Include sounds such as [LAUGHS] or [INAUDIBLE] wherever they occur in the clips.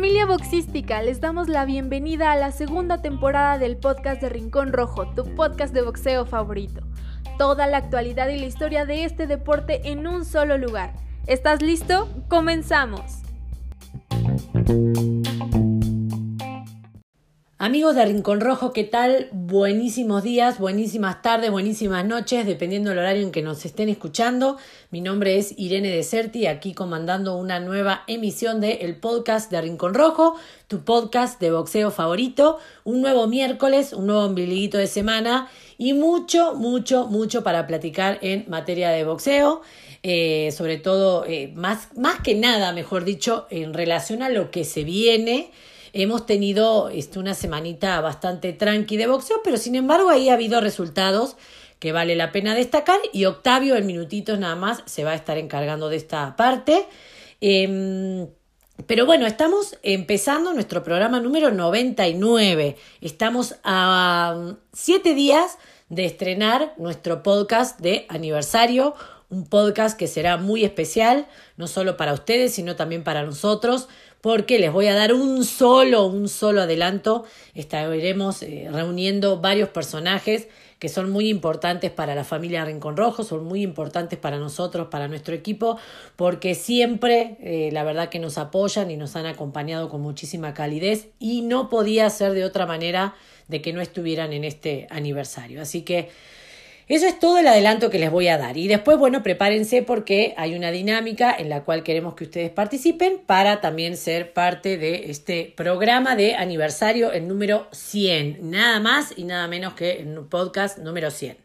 Familia boxística, les damos la bienvenida a la segunda temporada del podcast de Rincón Rojo, tu podcast de boxeo favorito. Toda la actualidad y la historia de este deporte en un solo lugar. ¿Estás listo? Comenzamos. Amigos de Rincón Rojo, ¿qué tal? Buenísimos días, buenísimas tardes, buenísimas noches, dependiendo del horario en que nos estén escuchando. Mi nombre es Irene Deserti, aquí comandando una nueva emisión de el podcast de Rincón Rojo, tu podcast de boxeo favorito. Un nuevo miércoles, un nuevo ombliguito de semana y mucho, mucho, mucho para platicar en materia de boxeo. Eh, sobre todo, eh, más, más que nada, mejor dicho, en relación a lo que se viene. Hemos tenido este, una semanita bastante tranqui de boxeo, pero sin embargo ahí ha habido resultados que vale la pena destacar y Octavio en minutitos nada más se va a estar encargando de esta parte. Em, pero bueno, estamos empezando nuestro programa número 99. Estamos a siete días de estrenar nuestro podcast de aniversario, un podcast que será muy especial, no solo para ustedes, sino también para nosotros, porque les voy a dar un solo, un solo adelanto. Estaremos eh, reuniendo varios personajes que son muy importantes para la familia Rincón Rojo, son muy importantes para nosotros, para nuestro equipo, porque siempre eh, la verdad que nos apoyan y nos han acompañado con muchísima calidez y no podía ser de otra manera de que no estuvieran en este aniversario. Así que eso es todo el adelanto que les voy a dar. Y después, bueno, prepárense porque hay una dinámica en la cual queremos que ustedes participen para también ser parte de este programa de aniversario, el número 100. Nada más y nada menos que el podcast número 100.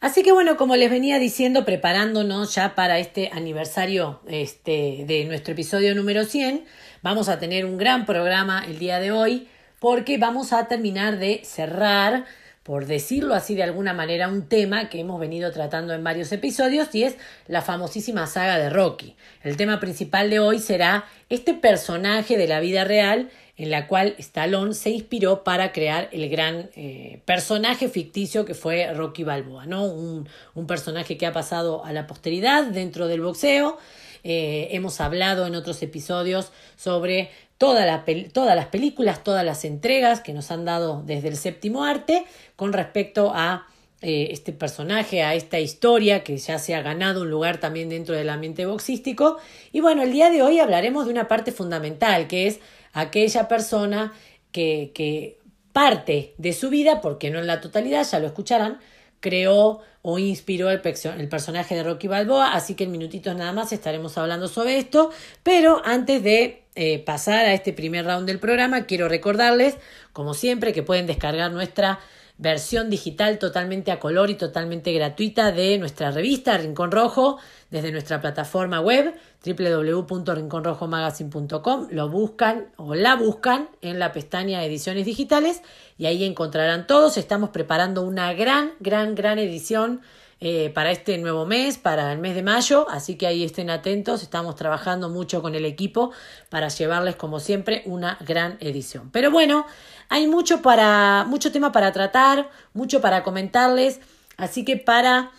Así que bueno, como les venía diciendo, preparándonos ya para este aniversario este, de nuestro episodio número 100, vamos a tener un gran programa el día de hoy porque vamos a terminar de cerrar por decirlo así de alguna manera, un tema que hemos venido tratando en varios episodios y es la famosísima saga de Rocky. El tema principal de hoy será este personaje de la vida real en la cual Stallone se inspiró para crear el gran eh, personaje ficticio que fue Rocky Balboa, ¿no? Un, un, personaje que ha pasado a la posteridad dentro del boxeo. Eh, hemos hablado en otros episodios sobre todas las películas, todas las entregas que nos han dado desde el séptimo arte con respecto a eh, este personaje, a esta historia que ya se ha ganado un lugar también dentro del ambiente boxístico. Y bueno, el día de hoy hablaremos de una parte fundamental, que es aquella persona que, que parte de su vida, porque no en la totalidad, ya lo escucharán, creó o inspiró el, personaje de Rocky Balboa, así que en minutitos nada más estaremos hablando sobre esto, pero antes de eh, pasar a este primer round del programa, quiero recordarles, como siempre, que pueden descargar nuestra versión digital totalmente a color y totalmente gratuita de nuestra revista Rincón Rojo desde nuestra plataforma web www.rinconrojomagazine.com. Lo buscan o la buscan en la pestaña Ediciones Digitales y ahí encontrarán todos. Estamos preparando una gran, gran, gran edición eh, para este nuevo mes, para el mes de mayo, así que ahí estén atentos, estamos trabajando mucho con el equipo para llevarles como siempre una gran edición. Pero bueno, hay mucho para mucho tema para tratar, mucho para comentarles, así que para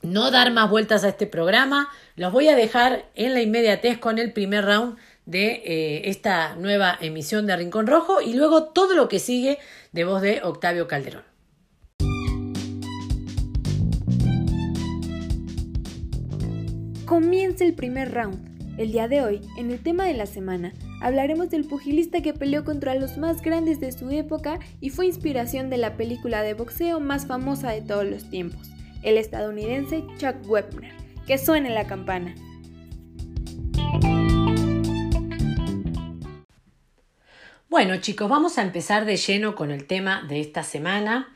no dar más vueltas a este programa, los voy a dejar en la inmediatez con el primer round de eh, esta nueva emisión de Rincón Rojo y luego todo lo que sigue de voz de Octavio Calderón. Comienza el primer round. El día de hoy, en el tema de la semana, hablaremos del pugilista que peleó contra los más grandes de su época y fue inspiración de la película de boxeo más famosa de todos los tiempos, el estadounidense Chuck Wepner. Que suene la campana. Bueno chicos, vamos a empezar de lleno con el tema de esta semana.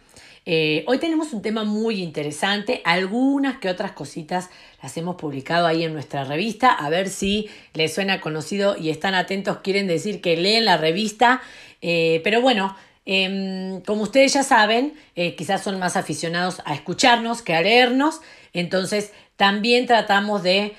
Eh, hoy tenemos un tema muy interesante, algunas que otras cositas las hemos publicado ahí en nuestra revista, a ver si les suena conocido y están atentos, quieren decir que leen la revista, eh, pero bueno, em, como ustedes ya saben, eh, quizás son más aficionados a escucharnos que a leernos, entonces también tratamos de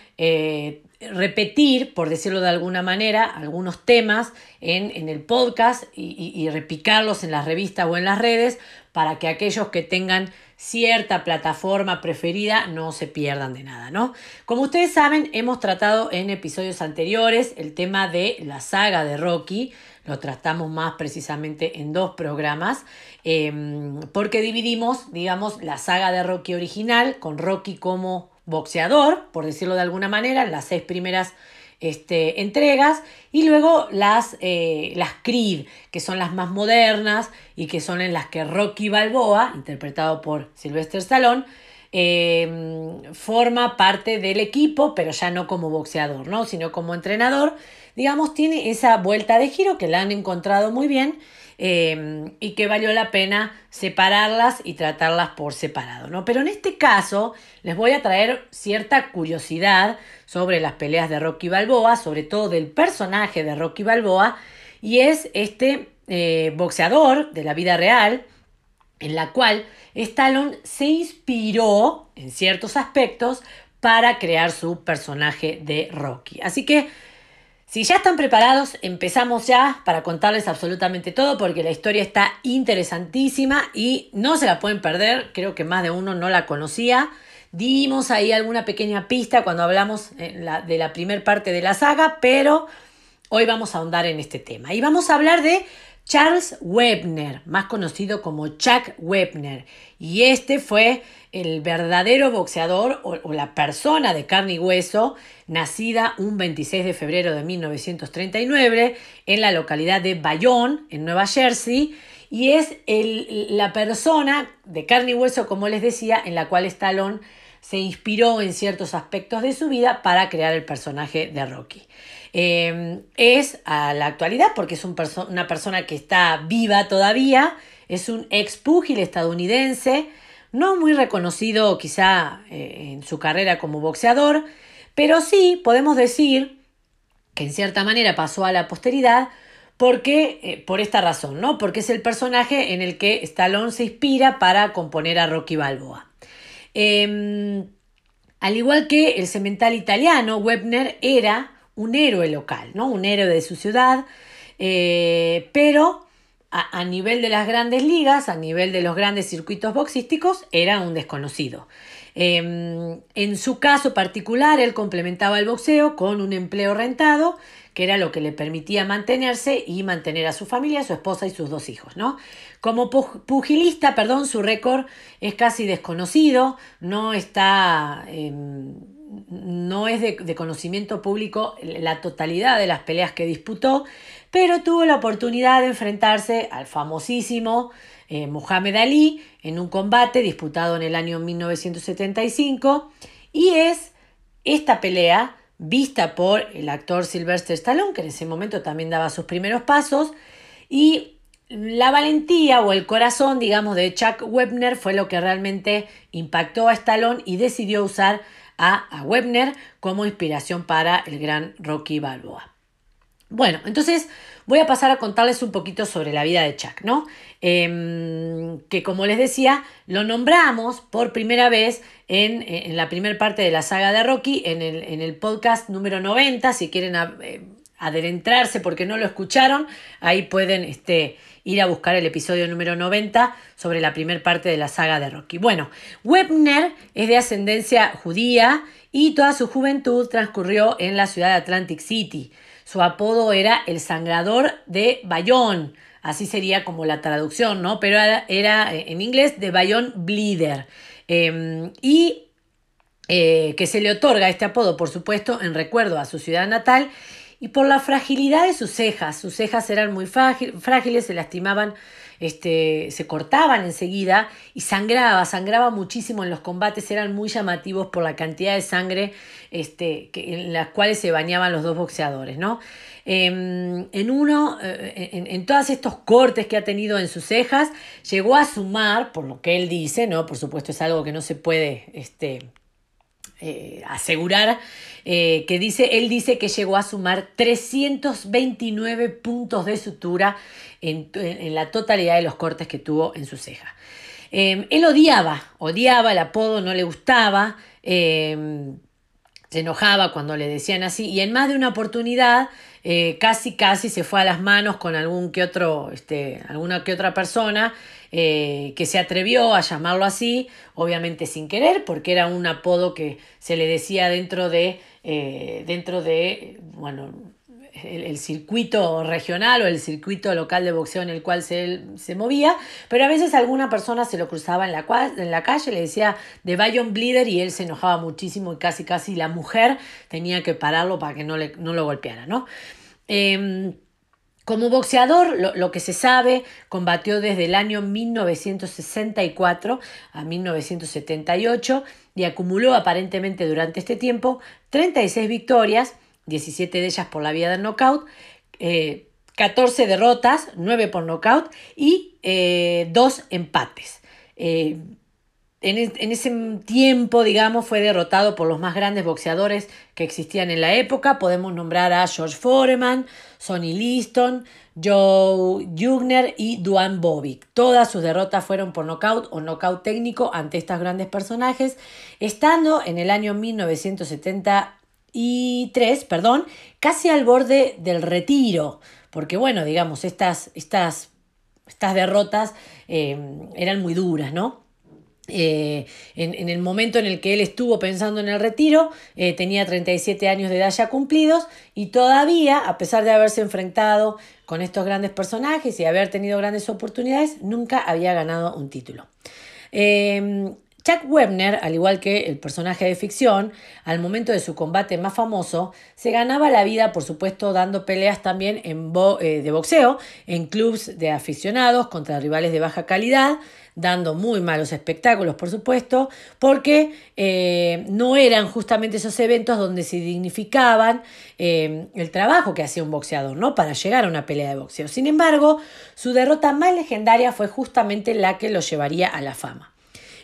repetir, por decirlo de alguna manera, algunos temas en, el podcast y, y, repicarlos en la revista o en las redes para que aquellos que tengan cierta plataforma preferida no se pierdan de nada, ¿no? Como ustedes saben, hemos tratado en episodios anteriores el tema de la saga de Rocky, lo tratamos más precisamente en dos programas, em, porque dividimos, digamos, la saga de Rocky original con Rocky como boxeador, por decirlo de alguna manera, las seis primeras este, entregas y luego las, eh, las Creed, que son las más modernas y que son en las que Rocky Balboa, interpretado por Sylvester Stallone, em, forma parte del equipo, pero ya no como boxeador, ¿no? sino como entrenador. Digamos, tiene esa vuelta de giro que la han encontrado muy bien em, y que valió la pena separarlas y tratarlas por separado. ¿no? Pero en este caso les voy a traer cierta curiosidad sobre las peleas de Rocky Balboa, sobre todo del personaje de Rocky Balboa, y es este eh, boxeador de la vida real, en la cual Stallone se inspiró en ciertos aspectos para crear su personaje de Rocky. Así que, si ya están preparados, empezamos ya para contarles absolutamente todo porque la historia está interesantísima y no se la pueden perder, creo que más de uno no la conocía. Dimos ahí alguna pequeña pista cuando hablamos de la primera parte de la saga, pero hoy vamos a ahondar en este tema. Y vamos a hablar de Charles Webner, más conocido como Chuck Webner. Y este fue el verdadero boxeador o, la persona de carne y hueso, nacida un 26 de febrero de 1939 en la localidad de Bayonne, en Nueva Jersey. Y es la persona de carne y hueso, como les decía, en la cual Stallone se inspiró en ciertos aspectos de su vida para crear el personaje de Rocky. Em, es a la actualidad, porque es una persona que está viva todavía, es un ex púgil estadounidense, no muy reconocido quizá eh, en su carrera como boxeador, pero sí podemos decir que en cierta manera pasó a la posteridad porque, eh, por esta razón, ¿no? Porque es el personaje en el que Stallone se inspira para componer a Rocky Balboa. Em, al igual que el cemental italiano, Webner era un héroe local, ¿no? Un héroe de su ciudad, eh, pero a, nivel de las grandes ligas, a nivel de los grandes circuitos boxísticos, era un desconocido. Em, en su caso particular, él complementaba el boxeo con un empleo rentado que era lo que le permitía mantenerse y mantener a su familia, a su esposa y sus dos hijos, ¿no? Como pugilista, perdón, su récord es casi desconocido, no está... Em, no es de, conocimiento público la totalidad de las peleas que disputó, pero tuvo la oportunidad de enfrentarse al famosísimo eh, Muhammad Ali en un combate disputado en el año 1975 y es esta pelea vista por el actor Sylvester Stallone, que en ese momento también daba sus primeros pasos, y la valentía o el corazón, digamos, de Chuck Webner fue lo que realmente impactó a Stallone y decidió usar a, a Webner como inspiración para el gran Rocky Balboa. Bueno, entonces voy a pasar a contarles un poquito sobre la vida de Chuck, ¿no? Em, que como les decía, lo nombramos por primera vez en, la primera parte de la saga de Rocky, en el, podcast número 90, si quieren eh, adentrarse porque no lo escucharon, ahí pueden este, ir a buscar el episodio número 90 sobre la primera parte de la saga de Rocky. Bueno, Webner es de ascendencia judía y toda su juventud transcurrió en la ciudad de Atlantic City. Su apodo era el sangrador de Bayonne, así sería como la traducción, ¿no? Pero era, eh, en inglés de Bayonne Bleeder. Em, y eh, que se le otorga este apodo, por supuesto, en recuerdo a su ciudad natal y por la fragilidad de sus cejas. Sus cejas eran muy frágiles, se lastimaban este, se cortaban enseguida y sangraba, sangraba muchísimo en los combates, eran muy llamativos por la cantidad de sangre este, que, en las cuales se bañaban los dos boxeadores. ¿no? Em, en uno, eh, en, en, todos estos cortes que ha tenido en sus cejas, llegó a sumar, por lo que él dice, ¿no? por supuesto es algo que no se puede este, eh, asegurar eh, que dice, él dice que llegó a sumar 329 puntos de sutura en, la totalidad de los cortes que tuvo en su ceja. Em, él odiaba, odiaba el apodo, no le gustaba, em, se enojaba cuando le decían así y en más de una oportunidad eh, casi casi se fue a las manos con algún que otro, este, alguna que otra persona eh, que se atrevió a llamarlo así, obviamente sin querer, porque era un apodo que se le decía dentro de, eh, dentro de bueno, el, circuito regional o el circuito local de boxeo en el cual se, se movía, pero a veces alguna persona se lo cruzaba en la, en la calle, le decía de Bayon Bleeder y él se enojaba muchísimo y casi casi la mujer tenía que pararlo para que no, le, no lo golpeara, ¿no? Em, como boxeador, lo, que se sabe, combatió desde el año 1964 a 1978 y acumuló aparentemente durante este tiempo 36 victorias, 17 de ellas por la vía del knockout, 14 eh, derrotas, 9 por knockout y 2 eh, empates. Eh, en, ese tiempo, digamos, fue derrotado por los más grandes boxeadores que existían en la época. Podemos nombrar a George Foreman, Sonny Liston, Joe Jugner y Duane Bobic. Todas sus derrotas fueron por nocaut o nocaut técnico ante estos grandes personajes, estando en el año 1973, perdón, casi al borde del retiro. Porque bueno, digamos, estas, estas, estas derrotas eh, eran muy duras, ¿no? Eh, en, el momento en el que él estuvo pensando en el retiro, eh, tenía 37 años de edad ya cumplidos y todavía, a pesar de haberse enfrentado con estos grandes personajes y haber tenido grandes oportunidades, nunca había ganado un título. Eh, Chuck Webner, al igual que el personaje de ficción, al momento de su combate más famoso, se ganaba la vida, por supuesto, dando peleas también en de boxeo, en clubs de aficionados contra rivales de baja calidad, dando muy malos espectáculos, por supuesto, porque eh, no eran justamente esos eventos donde se dignificaban eh, el trabajo que hacía un boxeador, ¿no? Para llegar a una pelea de boxeo. Sin embargo, su derrota más legendaria fue justamente la que lo llevaría a la fama.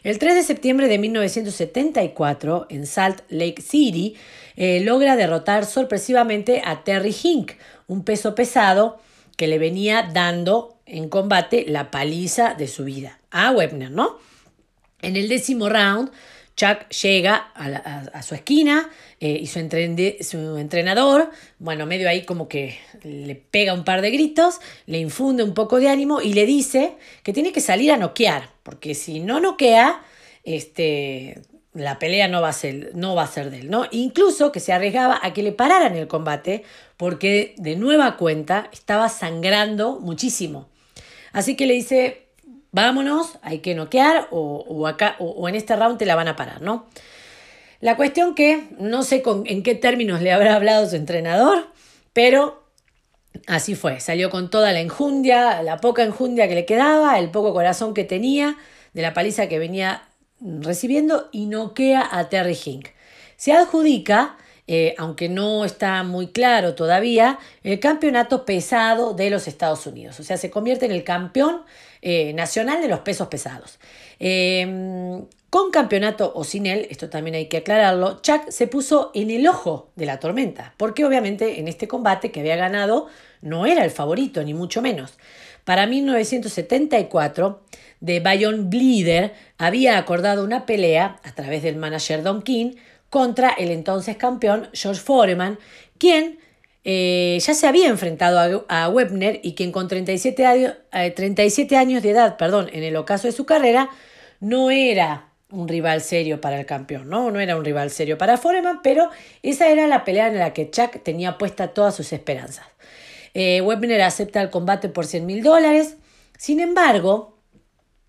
El 3 de septiembre de 1974, en Salt Lake City, eh, logra derrotar sorpresivamente a Terry Hink, un peso pesado que le venía dando en combate la paliza de su vida a Webner, ¿no? En el décimo round, Chuck llega a, su esquina eh, y su, su, entrenador, bueno, medio ahí como que le pega un par de gritos, le infunde un poco de ánimo y le dice que tiene que salir a noquear, porque si no noquea, este, la pelea no va, a ser, no va a ser de él, ¿no? Incluso que se arriesgaba a que le pararan el combate, porque de nueva cuenta estaba sangrando muchísimo. Así que le dice, vámonos, hay que noquear o, acá, o, en este round te la van a parar, ¿no? La cuestión que no sé con, en qué términos le habrá hablado su entrenador, pero así fue. Salió con toda la enjundia, la poca enjundia que le quedaba, el poco corazón que tenía, de la paliza que venía recibiendo y noquea a Terry Hink. Se adjudica eh, aunque no está muy claro todavía, el campeonato pesado de los Estados Unidos. O sea, se convierte en el campeón eh, nacional de los pesos pesados. Em, con campeonato o sin él, esto también hay que aclararlo, Chuck se puso en el ojo de la tormenta, porque obviamente en este combate que había ganado no era el favorito, ni mucho menos. Para 1974, de Bayon Bleeder había acordado una pelea a través del manager Don King contra el entonces campeón George Foreman, quien eh, ya se había enfrentado a, Webner y quien con 37, años, 37 años de edad, perdón, en el ocaso de su carrera, no era un rival serio para el campeón, ¿no? No era un rival serio para Foreman, pero esa era la pelea en la que Chuck tenía puesta todas sus esperanzas. Eh, Webner acepta el combate por 100 mil dólares. Sin embargo,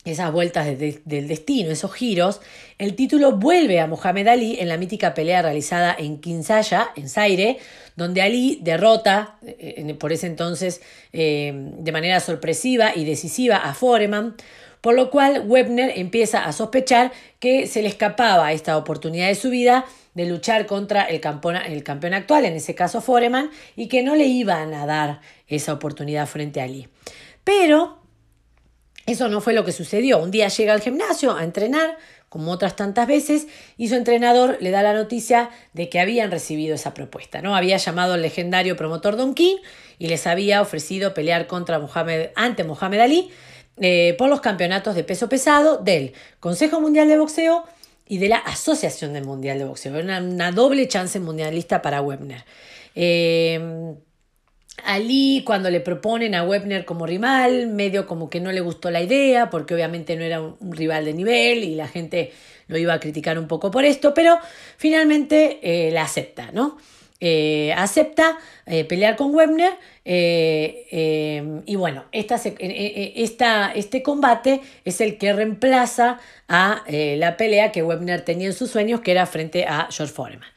esas vueltas del destino, esos giros, el título vuelve a Mohamed Ali en la mítica pelea realizada en Kinsaya, en Zaire, donde Ali derrota eh, por ese entonces eh, de manera sorpresiva y decisiva a Foreman, por lo cual Webner empieza a sospechar que se le escapaba esta oportunidad de su vida de luchar contra el campeón, el campeón actual, en ese caso Foreman, y que no le iban a dar esa oportunidad frente a Ali. Pero eso no fue lo que sucedió. Un día llega al gimnasio a entrenar, como otras tantas veces, y su entrenador le da la noticia de que habían recibido esa propuesta. ¿no? Había llamado al legendario promotor Don King y les había ofrecido pelear contra Mohamed, ante Mohamed Ali eh, por los campeonatos de peso pesado del Consejo Mundial de Boxeo y de la Asociación del Mundial de Boxeo. Una, una doble chance mundialista para Webner. Eh, Ali, cuando le proponen a Webner como rival, medio como que no le gustó la idea, porque obviamente no era un, rival de nivel y la gente lo iba a criticar un poco por esto, pero finalmente eh, la acepta, ¿no? Eh, acepta eh, pelear con Webner y bueno, esta, este combate es el que reemplaza a la pelea que Webner tenía en sus sueños, que era frente a George Foreman.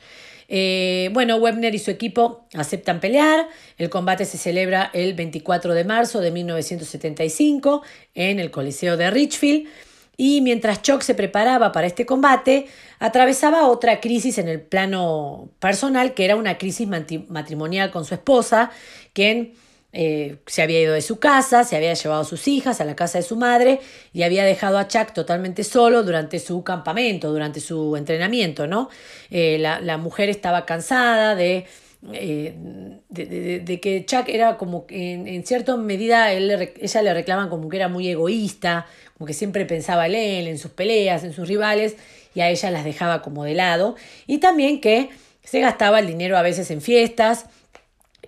Eh, bueno, Webner y su equipo aceptan pelear. El combate se celebra el 24 de marzo de 1975 en el Coliseo de Richfield. Y mientras Chuck se preparaba para este combate, atravesaba otra crisis en el plano personal, que era una crisis matrimonial con su esposa, quien eh, se había ido de su casa, se había llevado a sus hijas a la casa de su madre y había dejado a Chuck totalmente solo durante su campamento, durante su entrenamiento, ¿no? Eh, la, mujer estaba cansada eh, de, de, que Chuck era como en, en cierta medida, él, ella le reclaman como que era muy egoísta, como que siempre pensaba en él, en sus peleas, en sus rivales, y a ella las dejaba como de lado, y también que se gastaba el dinero a veces en fiestas,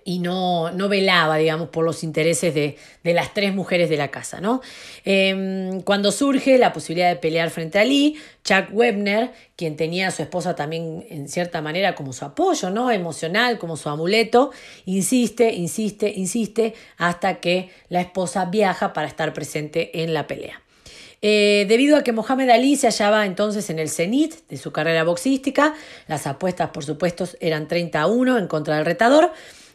y no, no, velaba, digamos, por los intereses de, las tres mujeres de la casa. ¿no? Em, cuando surge la posibilidad de pelear frente a Lee, Chuck Webner, quien tenía a su esposa también en cierta manera como su apoyo ¿no? emocional, como su amuleto, insiste, insiste, insiste, hasta que la esposa viaja para estar presente en la pelea. Eh, debido a que Mohamed Ali se hallaba entonces en el cenit de su carrera boxística, las apuestas por supuesto eran 30 a 1 en contra del retador,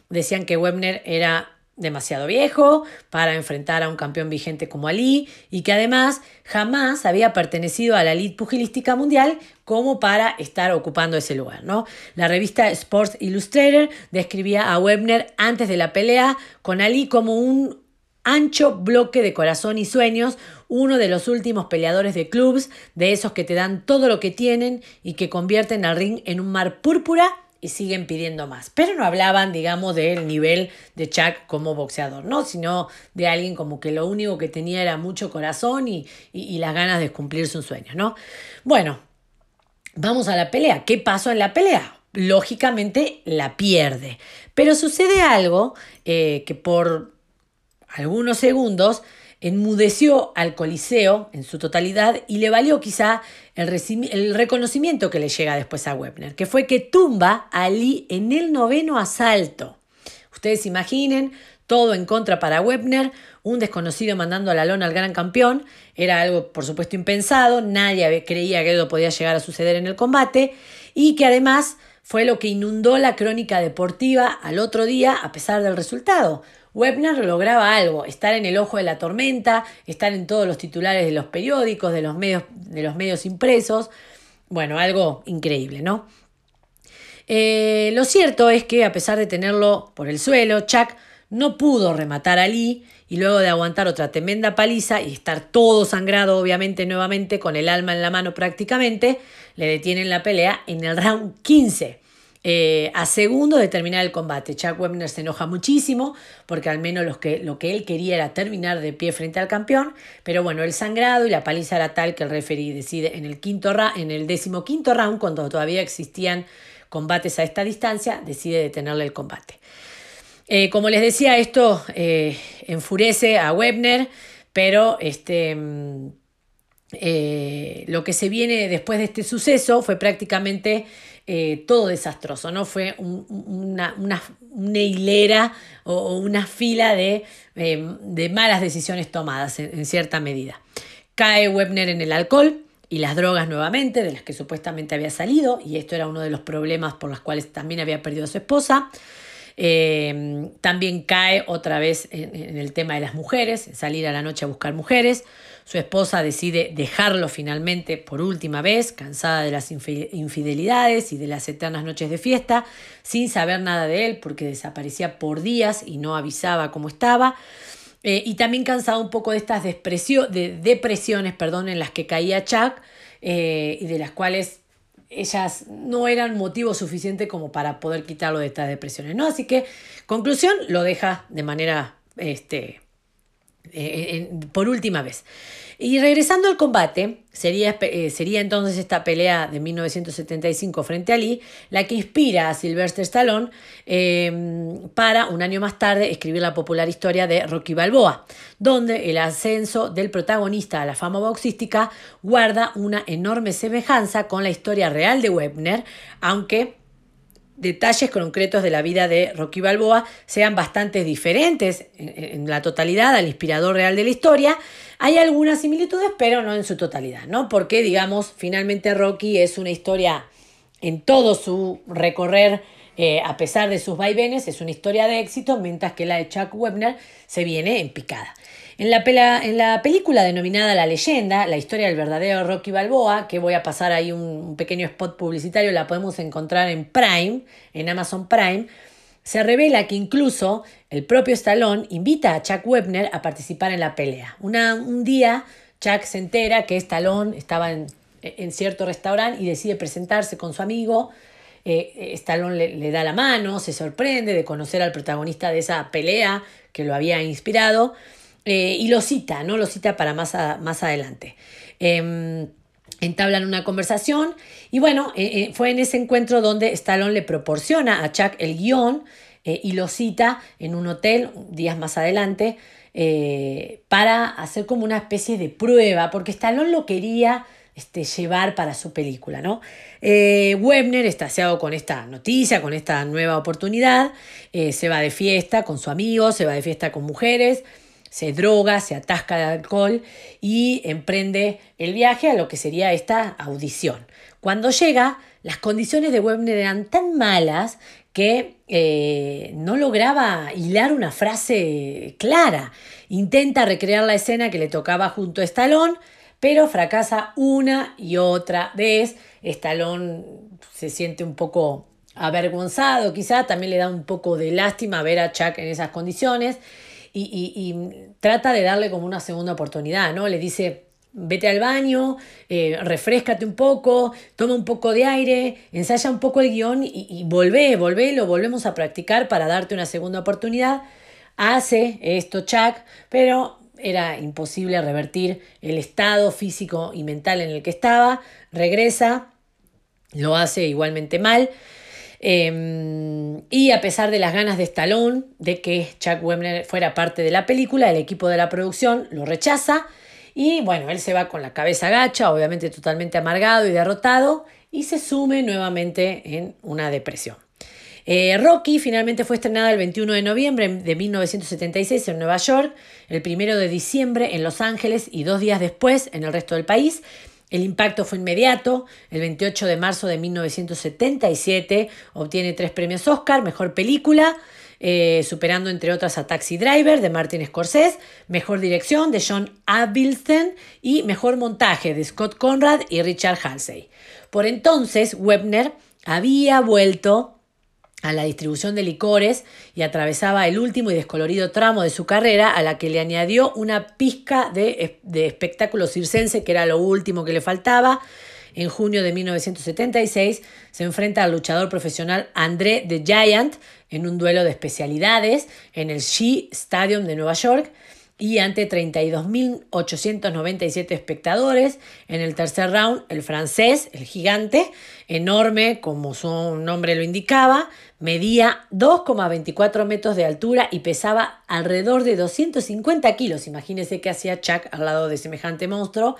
Decían que Webner era demasiado viejo para enfrentar a un campeón vigente como Ali y que además jamás había pertenecido a la elite pugilística mundial como para estar ocupando ese lugar. ¿no? La revista Sports Illustrated describía a Webner antes de la pelea con Ali como un ancho bloque de corazón y sueños, uno de los últimos peleadores de clubs, de esos que te dan todo lo que tienen y que convierten al ring en un mar púrpura y siguen pidiendo más. Pero no hablaban, digamos, del nivel de Chuck como boxeador, ¿no? Sino de alguien como que lo único que tenía era mucho corazón y, las ganas de cumplir sus sueños, ¿no? Bueno, vamos a la pelea. ¿Qué pasó en la pelea? Lógicamente la pierde. Pero sucede algo eh, que por algunos segundos enmudeció al Coliseo en su totalidad y le valió quizá el, reconocimiento que le llega después a Webner, que fue que tumba a Ali en el noveno asalto. Ustedes imaginen, todo en contra para Webner, un desconocido mandando a la lona al gran campeón, era algo por supuesto impensado, nadie creía que eso podía llegar a suceder en el combate y que además fue lo que inundó la crónica deportiva al otro día a pesar del resultado. Webner lograba algo, estar en el ojo de la tormenta, estar en todos los titulares de los periódicos, de los medios, de los medios impresos. Bueno, algo increíble, ¿no? Eh, lo cierto es que a pesar de tenerlo por el suelo, Chuck no pudo rematar a Lee y luego de aguantar otra tremenda paliza y estar todo sangrado obviamente nuevamente con el alma en la mano prácticamente, le detienen la pelea en el round 15. Eh, a segundo de terminar el combate. Chuck Webner se enoja muchísimo porque al menos lo que, lo que él quería era terminar de pie frente al campeón, pero bueno, el sangrado y la paliza era tal que el referee decide en el, quinto en el decimoquinto round, cuando todavía existían combates a esta distancia, decide detenerle el combate. Eh, como les decía, esto eh, enfurece a Webner, pero este, mm, lo que se viene después de este suceso fue prácticamente eh, todo desastroso, ¿no? Fue una, hilera o, una fila de, eh, de, malas decisiones tomadas en, cierta medida. Cae Webner en el alcohol y las drogas nuevamente, de las que supuestamente había salido, y esto era uno de los problemas por los cuales también había perdido a su esposa. Eh, también cae otra vez en, el tema de las mujeres, salir a la noche a buscar mujeres. Su esposa decide dejarlo finalmente por última vez, cansada de las infidelidades y de las eternas noches de fiesta, sin saber nada de él porque desaparecía por días y no avisaba cómo estaba. Eh, y también cansada un poco de estas de depresiones perdón, en las que caía Chuck eh, y de las cuales ellas no eran motivo suficiente como para poder quitarlo de estas depresiones. ¿no? Así que, conclusión, lo deja de manera este, por última vez. Y regresando al combate, sería, eh, sería entonces esta pelea de 1975 frente a Lee la que inspira a Sylvester Stallone em, para, un año más tarde, escribir la popular historia de Rocky Balboa, donde el ascenso del protagonista a la fama boxística guarda una enorme semejanza con la historia real de Webner, aunque detalles concretos de la vida de Rocky Balboa sean bastante diferentes en, la totalidad al inspirador real de la historia. Hay algunas similitudes, pero no en su totalidad, ¿no? Porque, digamos, finalmente Rocky es una historia en todo su recorrer, eh, a pesar de sus vaivenes, es una historia de éxito, mientras que la de Chuck Webner se viene en picada. En la, en la, película denominada La leyenda, la historia del verdadero Rocky Balboa, que voy a pasar ahí un, pequeño spot publicitario, la podemos encontrar en Prime, en Amazon Prime, se revela que incluso el propio Stallone invita a Chuck Webner a participar en la pelea. un día Chuck se entera que Stallone estaba en, cierto restaurante y decide presentarse con su amigo. Eh, Stallone le da la mano, se sorprende de conocer al protagonista de esa pelea que lo había inspirado eh, y lo cita, ¿no? Lo cita para más, más adelante. Em, entablan una conversación y bueno, eh, eh, fue en ese encuentro donde Stallone le proporciona a Chuck el guion y lo cita en un hotel días más adelante para hacer como una especie de prueba, porque Stallone lo quería este, llevar para su película, ¿no? Webner, estaciado con esta noticia, con esta nueva oportunidad, se va de fiesta con su amigo, se va de fiesta con mujeres, se droga, se atasca de alcohol y emprende el viaje a lo que sería esta audición. Cuando llega, las condiciones de Webner eran tan malas que eh, no lograba hilar una frase clara. Intenta recrear la escena que le tocaba junto a Stallone, pero fracasa una y otra vez. Stallone se siente un poco avergonzado, quizá también le da un poco de lástima ver a Chuck en esas condiciones y, trata de darle como una segunda oportunidad, ¿no? Le dice, vete al baño, eh, refrescate un poco, toma un poco de aire, ensaya un poco el guion y, y volvé, volvé, lo volvemos a practicar para darte una segunda oportunidad. Hace esto Chuck, pero era imposible revertir el estado físico y mental en el que estaba. Regresa, lo hace igualmente mal. Em, y a pesar de las ganas de Stallone de que Chuck Webner fuera parte de la película, el equipo de la producción lo rechaza y bueno, él se va con la cabeza gacha, obviamente totalmente amargado y derrotado y se sume nuevamente en una depresión. Eh, Rocky finalmente fue estrenada el 21 de noviembre de 1976 en Nueva York, el 1 de diciembre en Los Ángeles y dos días después en el resto del país. El impacto fue inmediato. El 28 de marzo de 1977 obtiene tres premios Oscar, mejor película, eh, superando entre otras a Taxi Driver de Martin Scorsese, mejor dirección de John Avildsen y mejor montaje de Scott Conrad y Richard Halsey. Por entonces, Webner había vuelto a la distribución de licores y atravesaba el último y descolorido tramo de su carrera a la que le añadió una pizca de, de espectáculo circense que era lo último que le faltaba. En junio de 1976 se enfrenta al luchador profesional André the Giant en un duelo de especialidades en el Shea Stadium de Nueva York y ante 32.897 espectadores. En el tercer round, el francés, el gigante, enorme como su nombre lo indicaba, medía 2,24 metros de altura y pesaba alrededor de 250 kilos. Imagínense qué hacía Chuck al lado de semejante monstruo.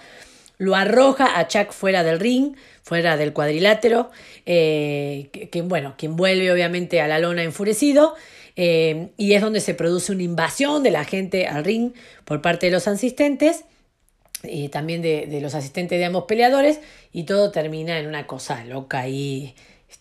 Lo arroja a Chuck fuera del ring, fuera del cuadrilátero, eh, que, bueno, quien vuelve obviamente a la lona enfurecido eh, y es donde se produce una invasión de la gente al ring por parte de los asistentes y también de, los asistentes de ambos peleadores y todo termina en una cosa loca y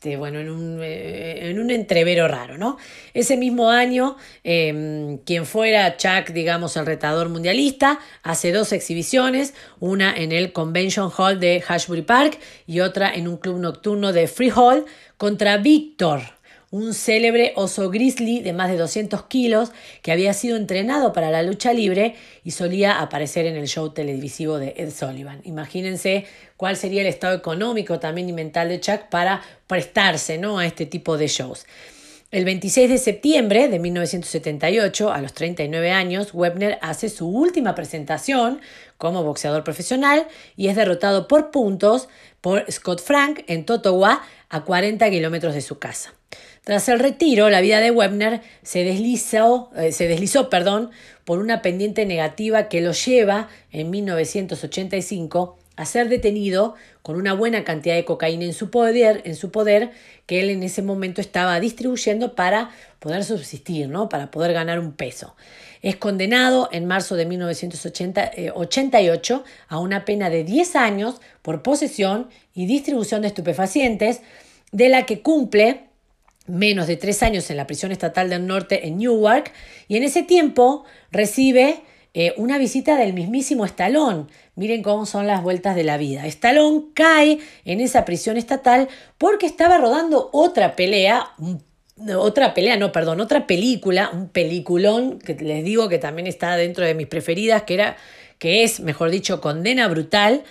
este, bueno, en un, eh, en un entrevero raro, ¿no? Ese mismo año, em, quien fuera Chuck, digamos, el retador mundialista, hace dos exhibiciones, una en el Convention Hall de Hashbury Park y otra en un club nocturno de Freehold contra Victor, un célebre oso grizzly de más de 200 kilos que había sido entrenado para la lucha libre y solía aparecer en el show televisivo de Ed Sullivan. Imagínense cuál sería el estado económico también y mental de Chuck para prestarse ¿no? a este tipo de shows. El 26 de septiembre de 1978, a los 39 años, Webner hace su última presentación como boxeador profesional y es derrotado por puntos por Scott Frank en Totowa, a 40 kilómetros de su casa. Tras el retiro, la vida de Webner se deslizó, eh, se deslizó perdón, por una pendiente negativa que lo lleva en 1985 a ser detenido con una buena cantidad de cocaína en su poder, en su poder que él en ese momento estaba distribuyendo para poder subsistir, ¿no? para poder ganar un peso. Es condenado en marzo de 1988 eh, a una pena de 10 años por posesión y distribución de estupefacientes, de la que cumple menos de tres años en la prisión estatal del norte en Newark, y en ese tiempo recibe eh, una visita del mismísimo Stallone. Miren cómo son las vueltas de la vida. Stallone cae en esa prisión estatal porque estaba rodando otra pelea, otra pelea, no, perdón, otra película, un peliculón que les digo que también está dentro de mis preferidas, que era, que es, mejor dicho, Condena Brutal,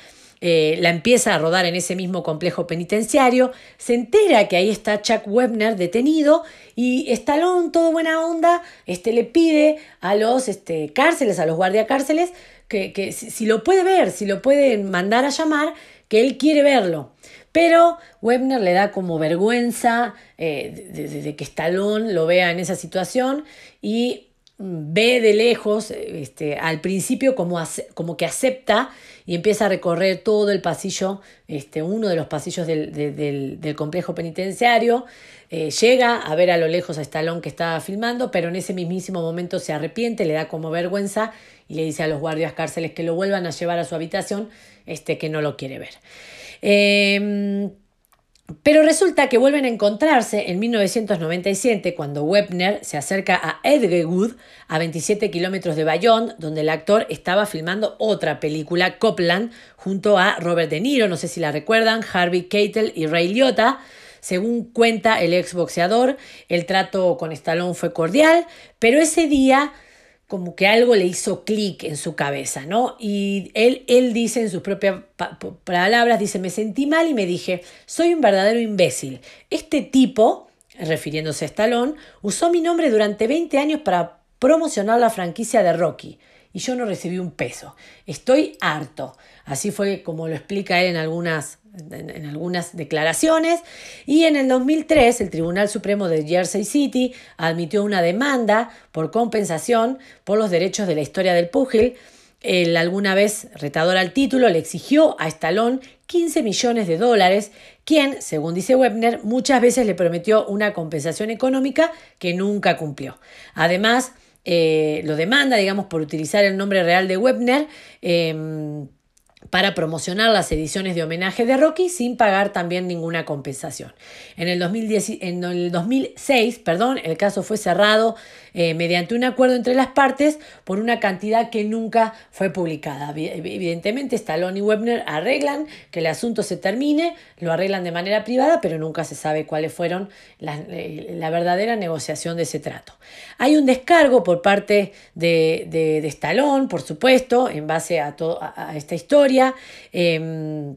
eh, la empieza a rodar en ese mismo complejo penitenciario, se entera que ahí está Chuck Webner detenido y Stallone, todo buena onda, este, le pide a los este, cárceles, a los guardiacárceles, que, que si, lo puede ver, si lo pueden mandar a llamar, que él quiere verlo. Pero Webner le da como vergüenza eh, de, que Stallone lo vea en esa situación y ve de lejos, este, al principio como, como que acepta y empieza a recorrer todo el pasillo, este, uno de los pasillos del, complejo penitenciario. Eh, llega a ver a lo lejos a Stallone que estaba filmando, pero en ese mismísimo momento se arrepiente, le da como vergüenza y le dice a los guardias cárceles que lo vuelvan a llevar a su habitación, este, que no lo quiere ver. Em, pero resulta que vuelven a encontrarse en 1997 cuando Webner se acerca a Edgewood, a 27 kilómetros de Bayonne, donde el actor estaba filmando otra película, Copland, junto a Robert De Niro, no sé si la recuerdan, Harvey Keitel y Ray Liotta. Según cuenta el exboxeador, el trato con Stallone fue cordial, pero ese día como que algo le hizo clic en su cabeza, ¿no? Y él, él dice en sus propias palabras, dice, me sentí mal y me dije, soy un verdadero imbécil. Este tipo, refiriéndose a Stallone, usó mi nombre durante 20 años para promocionar la franquicia de Rocky y yo no recibí un peso. Estoy harto. Así fue como lo explica él en algunas en, algunas declaraciones. Y en el 2003 el Tribunal Supremo de Jersey City admitió una demanda por compensación por los derechos de la historia del púgil. Él alguna vez retador al título le exigió a Stallone 15 millones de dólares, quien, según dice Webner, muchas veces le prometió una compensación económica que nunca cumplió. Además, eh, lo demanda, digamos, por utilizar el nombre real de Webner. Em, para promocionar las ediciones de homenaje de Rocky sin pagar también ninguna compensación. En el, 2010, en el 2006 perdón, el caso fue cerrado eh, mediante un acuerdo entre las partes por una cantidad que nunca fue publicada. Evidentemente, Stallone y Webner arreglan que el asunto se termine, lo arreglan de manera privada, pero nunca se sabe cuáles fueron eh, la, verdadera negociación de ese trato. Hay un descargo por parte de, de, Stallone, por supuesto, en base a, a esta historia Em,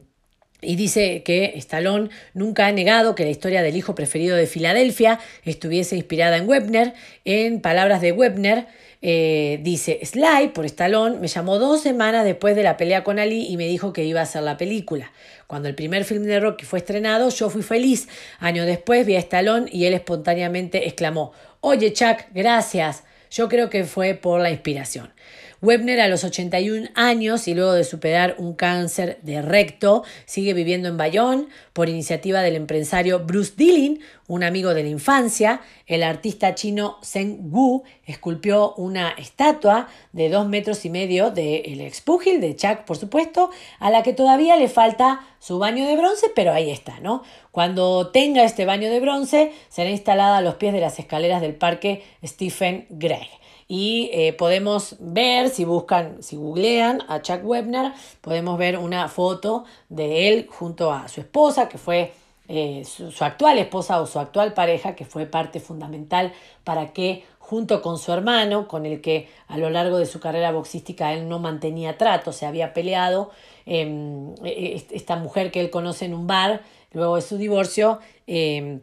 y dice que Stallone nunca ha negado que la historia del hijo preferido de Filadelfia estuviese inspirada en Webner. En palabras de Webner, eh, dice, Sly, por Stallone, me llamó dos semanas después de la pelea con Ali y me dijo que iba a hacer la película. Cuando el primer film de Rocky fue estrenado, yo fui feliz. Años después vi a Stallone y él espontáneamente exclamó, Oye Chuck, gracias. Yo creo que fue por la inspiración. Webner a los 81 años y luego de superar un cáncer de recto sigue viviendo en Bayonne por iniciativa del empresario Bruce Dillon, un amigo de la infancia. El artista chino Zheng Wu esculpió una estatua de dos metros y medio del ex púgil, de Chuck por supuesto, a la que todavía le falta su baño de bronce, pero ahí está, ¿no? Cuando tenga este baño de bronce será instalada a los pies de las escaleras del parque Stephen Gray y eh, podemos ver, si buscan, si googlean a Chuck Webner, podemos ver una foto de él junto a su esposa, que fue eh, su, actual esposa o su actual pareja, que fue parte fundamental para que junto con su hermano, con el que a lo largo de su carrera boxística él no mantenía trato, se había peleado, em, e, e, esta mujer que él conoce en un bar, luego de su divorcio, em,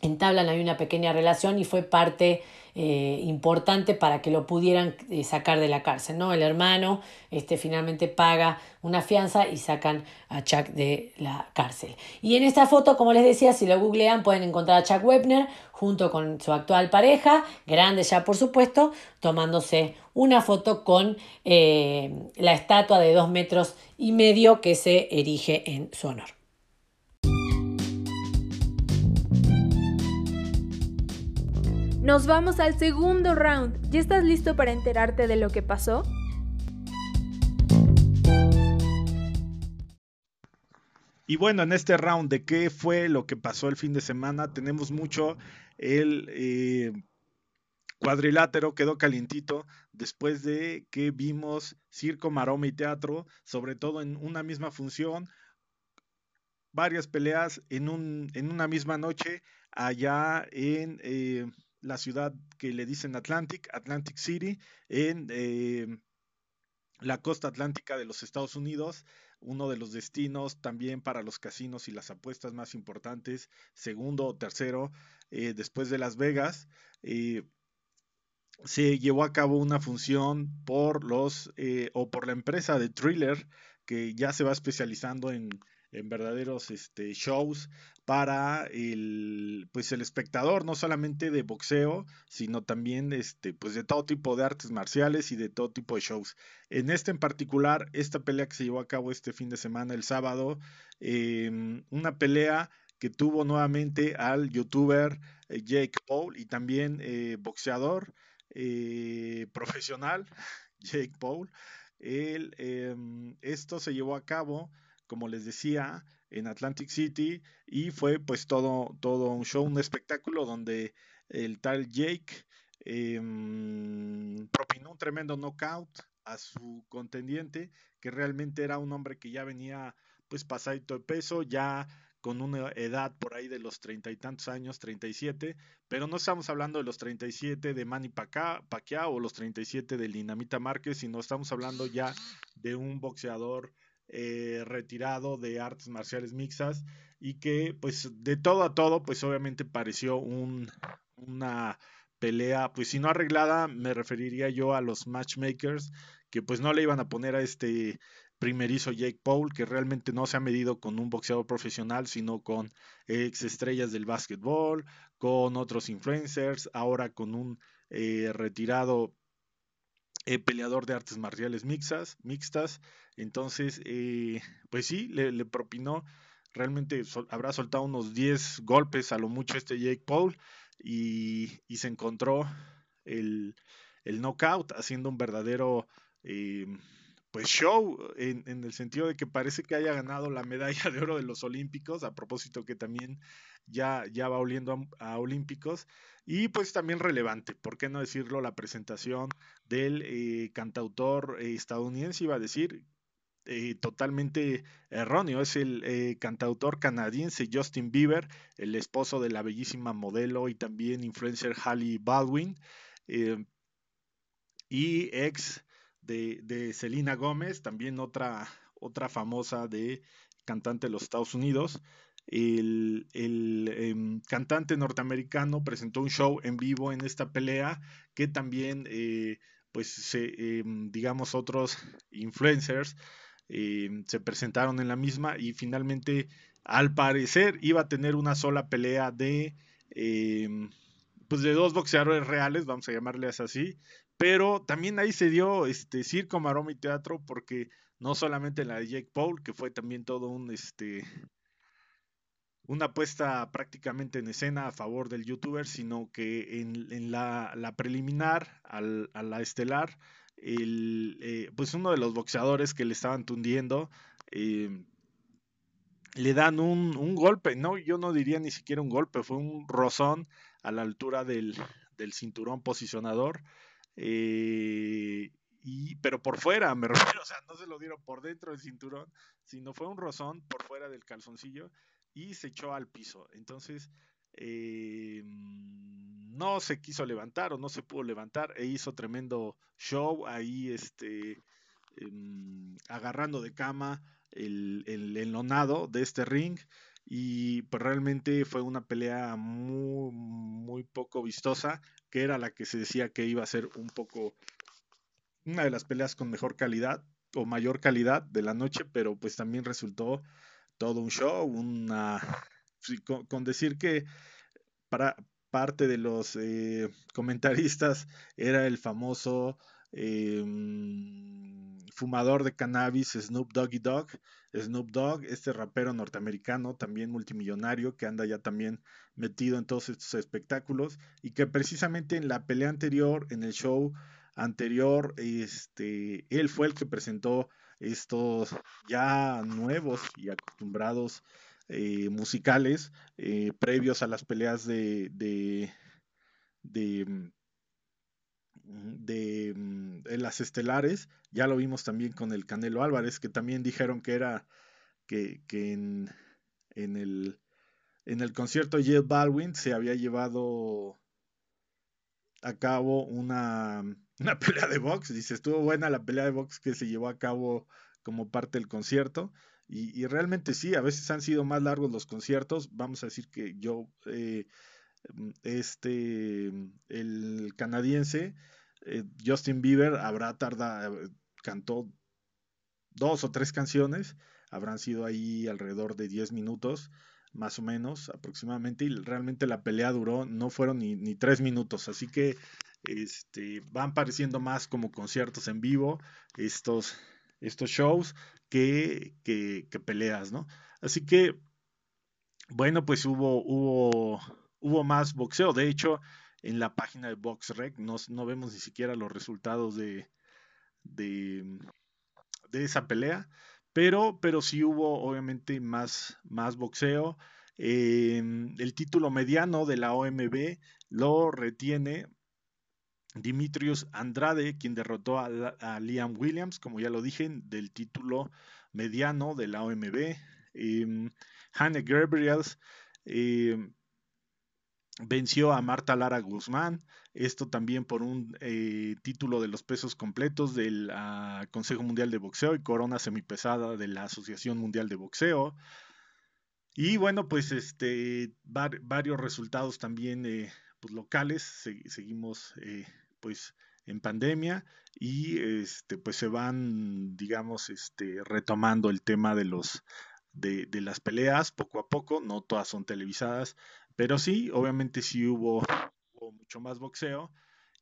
entablan ahí una pequeña relación y fue parte eh, importante para que lo pudieran eh, sacar de la cárcel. ¿no? El hermano este, finalmente paga una fianza y sacan a Chuck de la cárcel. Y en esta foto, como les decía, si lo googlean pueden encontrar a Chuck Webner junto con su actual pareja, grande ya por supuesto, tomándose una foto con eh, la estatua de dos metros y medio que se erige en su honor. Nos vamos al segundo round. ¿Ya estás listo para enterarte de lo que pasó? Y bueno, en este round de qué fue lo que pasó el fin de semana, tenemos mucho el eh, cuadrilátero quedó calientito después de que vimos circo, maroma y teatro, sobre todo en una misma función, varias peleas en, un, en una misma noche allá en eh, la ciudad que le dicen Atlantic, Atlantic City, en eh, la costa atlántica de los Estados Unidos, uno de los destinos también para los casinos y las apuestas más importantes, segundo o tercero, eh, después de Las Vegas. Eh, se llevó a cabo una función por los o por la empresa de Thriller que ya se va especializando en en verdaderos este, shows para el, pues el espectador, no solamente de boxeo, sino también este, pues de todo tipo de artes marciales y de todo tipo de shows. En este en particular, esta pelea que se llevó a cabo este fin de semana, el sábado, em, una pelea que tuvo nuevamente al youtuber eh, Jake Paul y también eh, boxeador eh, [LAUGHS] profesional Jake Paul. El, em, esto se llevó a cabo como les decía, en Atlantic City y fue pues todo, todo un show, un espectáculo donde el tal Jake em, propinó un tremendo knockout a su contendiente, que realmente era un hombre que ya venía pues pasadito de peso, ya con una edad por ahí de los treinta y tantos años, 37, pero no estamos hablando de los 37 de Manny Pacquiao o los 37 de Dinamita Márquez, sino estamos hablando ya de un boxeador eh, retirado de artes marciales mixtas y que pues de todo a todo pues obviamente pareció un, una pelea pues si no arreglada me referiría yo a los matchmakers que pues no le iban a poner a este primerizo Jake Paul que realmente no se ha medido con un boxeador profesional sino con ex estrellas del básquetbol con otros influencers ahora con un eh, retirado eh, peleador de artes marciales mixtas, mixtas. Entonces, eh, pues sí, le, propinó, realmente habrá soltado unos 10 golpes a lo mucho este Jake Paul y, se encontró el, el, knockout haciendo un verdadero eh, pues show en, en, el sentido de que parece que haya ganado la medalla de oro de los Olímpicos, a propósito que también ya, ya va oliendo a, Olímpicos. Y pues también relevante, ¿por qué no decirlo? La presentación del eh, cantautor eh, estadounidense, iba a decir, eh, totalmente erróneo. Es el cantautor canadiense Justin Bieber, el esposo de la bellísima modelo y también influencer Halle Baldwin, y ex de, Selena Gómez, también otra, otra famosa de cantante de los Estados Unidos. El, em, cantante norteamericano presentó un show en vivo en esta pelea que también, eh, pues, se, em, digamos, otros influencers em, se presentaron en la misma y finalmente, al parecer, iba a tener una sola pelea de, pues, de dos boxeadores reales, vamos a llamarles así, pero también ahí se dio este circo, maroma y teatro porque no solamente la de Jake Paul, que fue también todo un este una apuesta prácticamente en escena a favor del youtuber, sino que en, la, preliminar al, a la estelar, el, eh, pues uno de los boxeadores que le estaban tundiendo eh, le dan un, golpe, no, yo no diría ni siquiera un golpe, fue un rozón a la altura del, cinturón posicionador. Eh, y, pero por fuera, me refiero, o sea, no se lo dieron por dentro del cinturón, sino fue un rozón por fuera del calzoncillo y se echó al piso. Entonces, eh, no se quiso levantar o no se pudo levantar e hizo tremendo show ahí, este, em, agarrando de cama el, el enlonado de este ring y pues realmente fue una pelea muy, muy poco vistosa, que era la que se decía que iba a ser un poco una de las peleas con mejor calidad o mayor calidad de la noche, pero pues también resultó todo un show, una con, decir que para parte de los eh, comentaristas era el famoso em, fumador de cannabis Snoop Doggy Dogg, Snoop Dogg, este rapero norteamericano, también multimillonario, que anda ya también metido en todos estos espectáculos y que precisamente en la pelea anterior, en el show anterior, este, él fue el que presentó estos ya nuevos y acostumbrados eh, musicales eh, previos a las peleas de, mm, de, mm, las estelares. Ya lo vimos también con el Canelo Álvarez, que también dijeron que era que, que en, el, en el concierto J Baldwin se había llevado a cabo una, una [LAUGHS] pelea de box. Dice, estuvo buena la pelea de box que se llevó a cabo como parte del concierto. Y, realmente sí, a veces han sido más largos los conciertos. Vamos a decir que yo, eh, mm, este, el canadiense, eh, Justin Bieber, habrá tardado, eh, cantó dos o tres canciones, habrán sido ahí alrededor de 10 minutos, más o menos aproximadamente, y realmente la pelea duró, no fueron ni, ni tres minutos, así que este, van pareciendo más como conciertos en vivo estos, estos shows que, que, peleas, ¿no? Así que, bueno, pues hubo, hubo, hubo más boxeo. De hecho, en la página de BoxRec no, no vemos ni siquiera los resultados de, de, de, esa pelea, pero, pero sí hubo obviamente más, más boxeo. el título mediano de la OMB lo retiene Dimitrius Andrade, quien derrotó a, Liam Williams, como ya lo dije, del título mediano de la OMB. Eh, Hanne Gabriels em, venció a Marta Lara Guzmán, esto también por un eh, título de los pesos completos del ah, Consejo Mundial de Boxeo y corona semipesada de la Asociación Mundial de Boxeo. Y bueno, pues este, varios resultados también eh, pues, locales, seguimos eh, pues en pandemia y este pues se van digamos este retomando el tema de los de, de, las peleas poco a poco no todas son televisadas pero sí obviamente sí hubo, hubo mucho más boxeo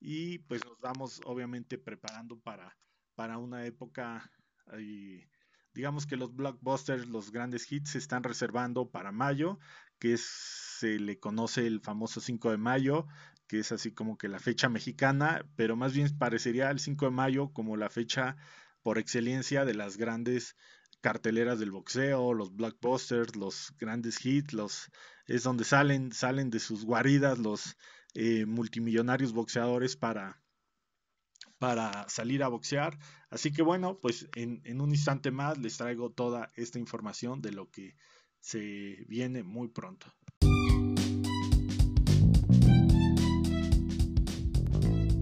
y pues nos vamos obviamente preparando para para una época digamos que los blockbusters los grandes hits se están reservando para mayo que se le conoce el famoso 5 de mayo, que es así como que la fecha mexicana, pero más bien parecería el 5 de mayo como la fecha por excelencia de las grandes carteleras del boxeo, los blockbusters, los grandes hits, los es donde salen salen de sus guaridas los eh, multimillonarios boxeadores para para salir a boxear. Así que bueno, pues en, en un instante más les traigo toda esta información de lo que se viene muy pronto.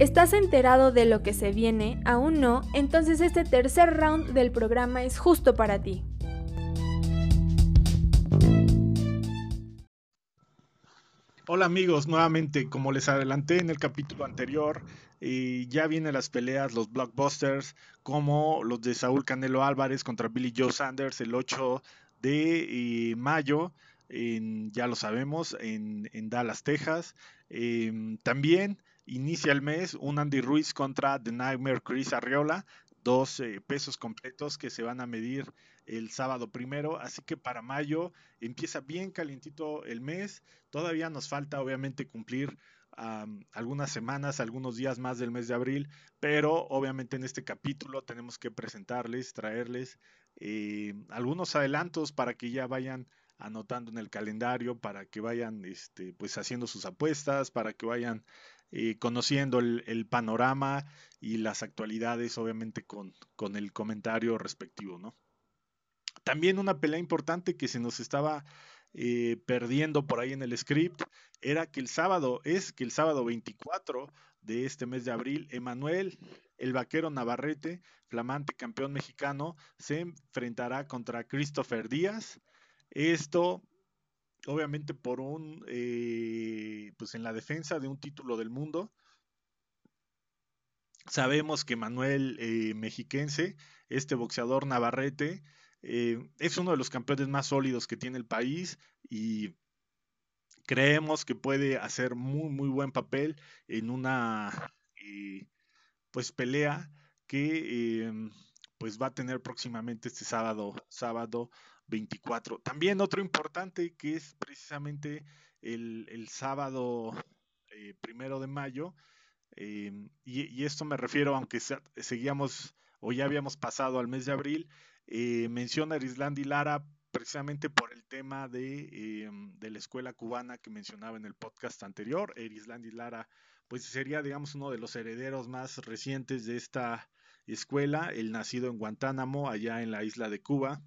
¿Estás enterado de lo que se viene? ¿Aún no? Entonces este tercer round del programa es justo para ti. Hola amigos, nuevamente, como les adelanté en el capítulo anterior, eh, ya vienen las peleas, los blockbusters, como los de Saúl Canelo Álvarez contra Billy Joe Sanders el 8 de eh, mayo, ya lo sabemos, en, Dallas, Texas. Em, también inicia el mes un Andy Ruiz contra The Nightmare Chris Arriola, dos eh, pesos completos que se van a medir el sábado primero, así que para mayo empieza bien calientito el mes, todavía nos falta obviamente cumplir algunas semanas, algunos días más del mes de abril, pero obviamente en este capítulo tenemos que presentarles, traerles eh, algunos adelantos para que ya vayan anotando en el calendario, para que vayan este, pues haciendo sus apuestas, para que vayan eh, conociendo el, panorama y las actualidades, obviamente con, con el comentario respectivo, ¿no? También una pelea importante que se nos estaba eh, perdiendo por ahí en el script era que el sábado, es que el sábado 24 de este mes de abril, Emanuel, el vaquero Navarrete, flamante campeón mexicano, se enfrentará contra Christopher Díaz. Esto obviamente por un, eh, pues en la defensa de un título del mundo. Sabemos que Manuel eh, Mexiquense, este boxeador navarrete, eh, es uno de los campeones más sólidos que tiene el país y creemos que puede hacer muy muy buen papel en una pues pelea que pues va a tener próximamente este sábado sábado 24. También otro importante que es precisamente el, sábado eh, primero de mayo. Em, y, esto me refiero, aunque seguíamos o ya habíamos pasado al mes de abril, eh, menciona Erislandi Lara precisamente por el tema de, em, de, la escuela cubana que mencionaba en el podcast anterior. Erislandi Lara, pues sería, digamos, uno de los herederos más recientes de esta escuela, el nacido en Guantánamo, allá en la isla de Cuba.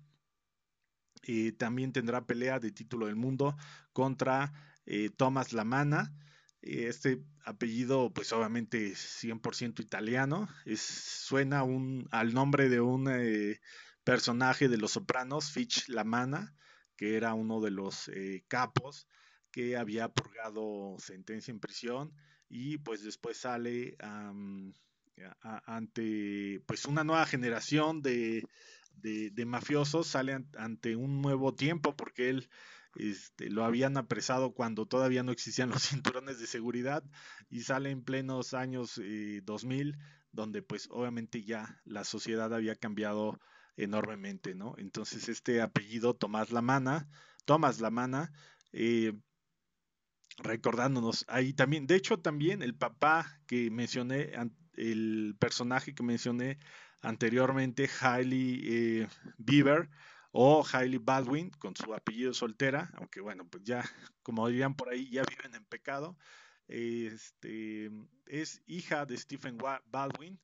Eh, también tendrá pelea de título del mundo contra eh, Thomas Lamana. Eh, este apellido, pues obviamente 100% italiano, suena un, al nombre de un personaje de Los Sopranos, Fitch Lamana, que era uno de los capos que había purgado sentencia en prisión y pues después sale ante pues una nueva generación de de, mafiosos sale ante un nuevo tiempo porque él este, lo habían apresado cuando todavía no existían los [LAUGHS] cinturones de seguridad y sale en plenos años 2000 eh, donde pues obviamente ya la sociedad había cambiado enormemente, ¿no? Entonces este apellido Tomás Lamana, Tomás Lamana, eh, recordándonos ahí también, de hecho también el papá que mencioné, el personaje que mencioné anteriormente Hailey eh, Bieber o Hailey Baldwin con su apellido soltera, aunque bueno, pues ya, como dirían por ahí, ya viven en pecado. Este, es hija de Stephen Baldwin.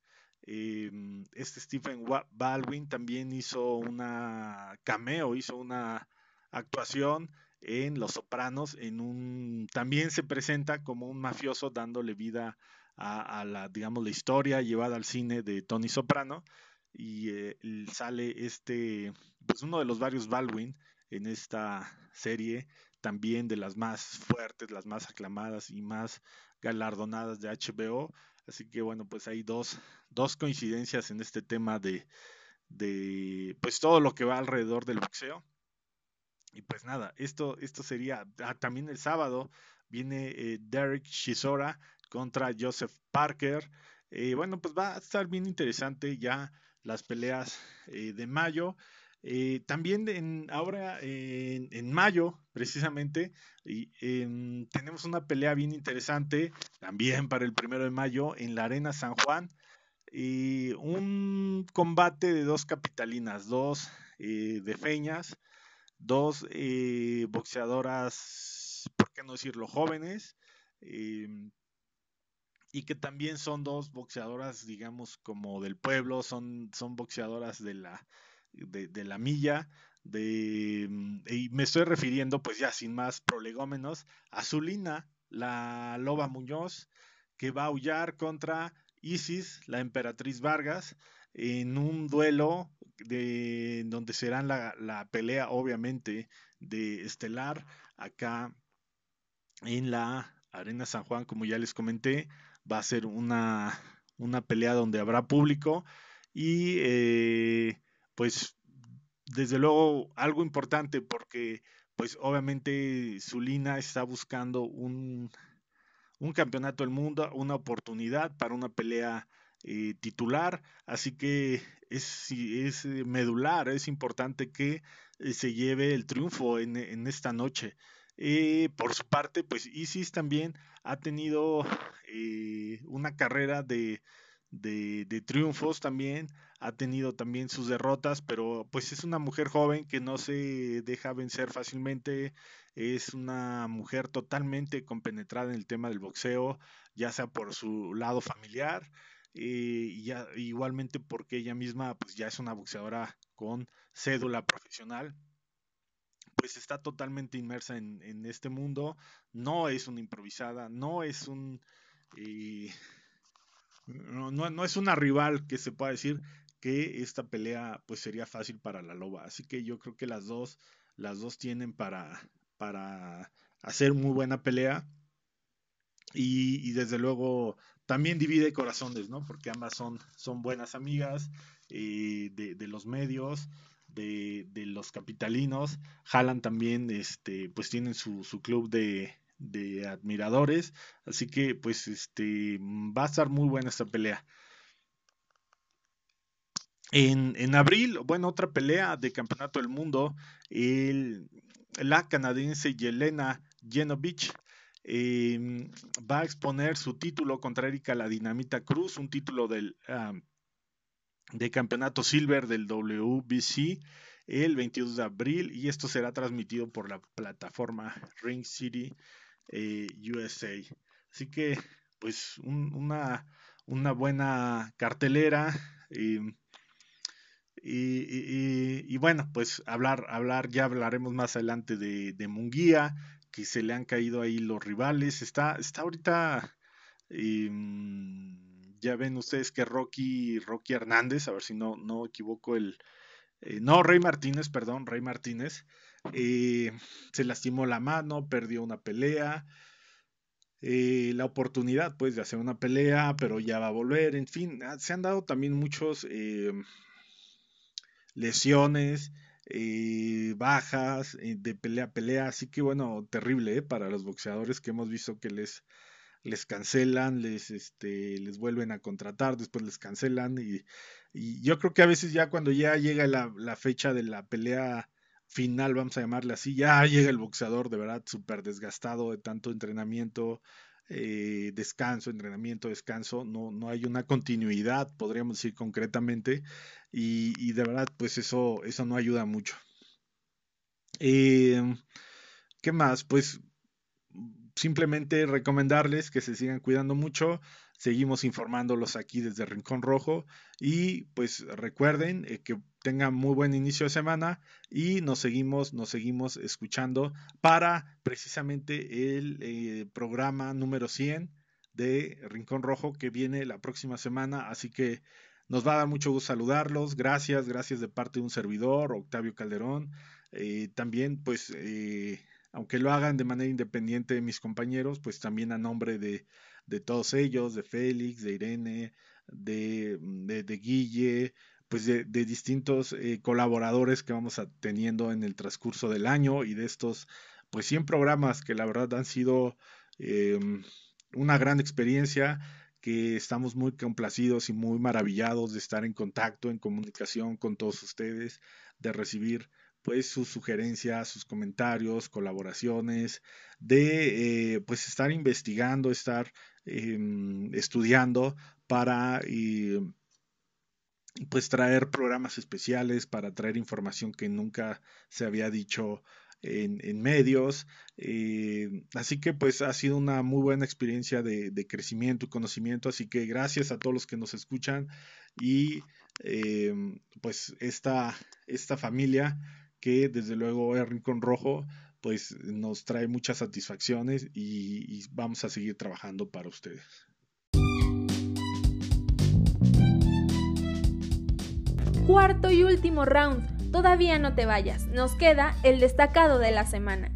Em, este Stephen Baldwin también hizo una cameo, hizo una actuación en Los Sopranos, en un también se presenta como un mafioso dándole vida a, la, digamos, la historia llevada al cine de Tony Soprano y eh, sale este, pues uno de los varios Baldwin en esta serie, también de las más fuertes, las más aclamadas y más galardonadas de HBO. Así que bueno, pues hay dos, dos coincidencias en este tema de, de pues todo lo que va alrededor del boxeo. Y pues nada, esto, esto sería ah, también el sábado viene eh, Derek Chisora contra Joseph Parker. Eh, bueno, pues va a estar bien interesante ya las peleas eh, de mayo. Eh, también ahora en, mayo, precisamente, y, tenemos una pelea bien interesante también para el primero de mayo en la Arena San Juan. Y un combate de dos capitalinas, dos de feñas, dos boxeadoras, ¿por qué no decirlo?, jóvenes y que también son dos boxeadoras, digamos, como del pueblo, son, son boxeadoras de la, de, la milla, de, mm, y me estoy refiriendo, pues ya sin más prolegómenos, a Zulina, la loba Muñoz, que va a aullar contra Isis, la emperatriz Vargas, en un duelo de donde será la, la pelea, obviamente, de estelar acá en la Arena San Juan, como ya les comenté, va a ser una, pelea donde habrá público y eh, pues desde luego algo importante porque pues obviamente Zulina está buscando un, un campeonato del mundo, una oportunidad para una pelea eh, titular, así que es, es medular, es importante que eh, se lleve el triunfo en, en esta noche. por su parte, pues Isis también ha tenido eh, una carrera de, triunfos también, ha tenido también sus derrotas, pero pues es una mujer joven que no se deja vencer fácilmente, es una mujer totalmente compenetrada en el tema del boxeo, ya sea por su lado familiar, eh, igualmente porque ella misma pues ya es una boxeadora con cédula profesional pues está totalmente inmersa en, este mundo, no es una improvisada, no es un... Eh, no, es una rival que se pueda decir que esta pelea pues sería fácil para la loba. Así que yo creo que las dos, las dos tienen para, para hacer muy buena pelea. Y, desde luego también divide corazones, ¿no? Porque ambas son, son buenas amigas eh, de, los medios, de, los capitalinos. Jalan también, este, pues tienen su, su club de, de admiradores. Así que, pues, este, va a estar muy buena esta pelea. En, abril, bueno, otra pelea de campeonato del mundo, el, la canadiense Yelena Genovich em, va a exponer su título contra Erika la Dinamita Cruz, un título del de campeonato silver del WBC el 22 de abril y esto será transmitido por la plataforma Ring City eh, USA. Así que pues una, una buena cartelera. Em, y, bueno, pues hablar, hablar, ya hablaremos más adelante de, de Munguía, que se le han caído ahí los rivales. Está, está ahorita, em, ya ven ustedes que Rocky, Rocky Hernández, a ver si no, no equivoco el, eh, no, Rey Martínez, perdón, Rey Martínez, eh, se lastimó la mano, perdió una pelea. Eh, la oportunidad pues de hacer una pelea, pero ya va a volver, en fin, ah, se han dado también muchos em, lesiones, eh, bajas eh, de pelea a pelea, así que bueno, terrible eh, para los boxeadores que hemos visto que les, les cancelan, les, este, les vuelven a contratar, después les cancelan y, y yo creo que a veces ya cuando ya llega la, la, fecha de la pelea final, vamos a llamarle así, ya llega el boxeador de verdad súper desgastado de tanto entrenamiento, eh, descanso, entrenamiento, descanso, no, no hay una continuidad, podríamos decir concretamente, y, de verdad, pues eso, eso no ayuda mucho. Em, ¿Qué más? Pues simplemente recomendarles que se sigan cuidando mucho, seguimos informándolos aquí desde Rincón Rojo y pues recuerden eh, que tengan muy buen inicio de semana y nos seguimos, nos seguimos escuchando para precisamente el eh, programa número 100 de Rincón Rojo que viene la próxima semana, así que nos va a dar mucho gusto saludarlos, gracias, gracias de parte de un servidor, Octavio Calderón, eh, también pues aunque lo hagan de manera independiente de mis compañeros, pues también a nombre de, de todos ellos, de Félix, de Irene, de, de, Guille, pues de, distintos eh, colaboradores que vamos a, teniendo en el transcurso del año y de estos, pues 100 programas que la verdad han sido em, una gran experiencia que estamos muy complacidos y muy maravillados de estar en contacto, en comunicación con todos ustedes, de recibir pues sus sugerencias, sus comentarios, colaboraciones, de eh, pues estar investigando, estar em, estudiando para pues traer programas especiales, para traer información que nunca se había dicho en, medios. Eh, así que pues ha sido una muy buena experiencia de, crecimiento y conocimiento. Así que gracias a todos los que nos escuchan y em, pues esta, esta familia que desde luego el Rincón Rojo pues nos trae muchas satisfacciones y, vamos a seguir trabajando para ustedes. Cuarto y último round. Todavía no te vayas. Nos queda el destacado de la semana.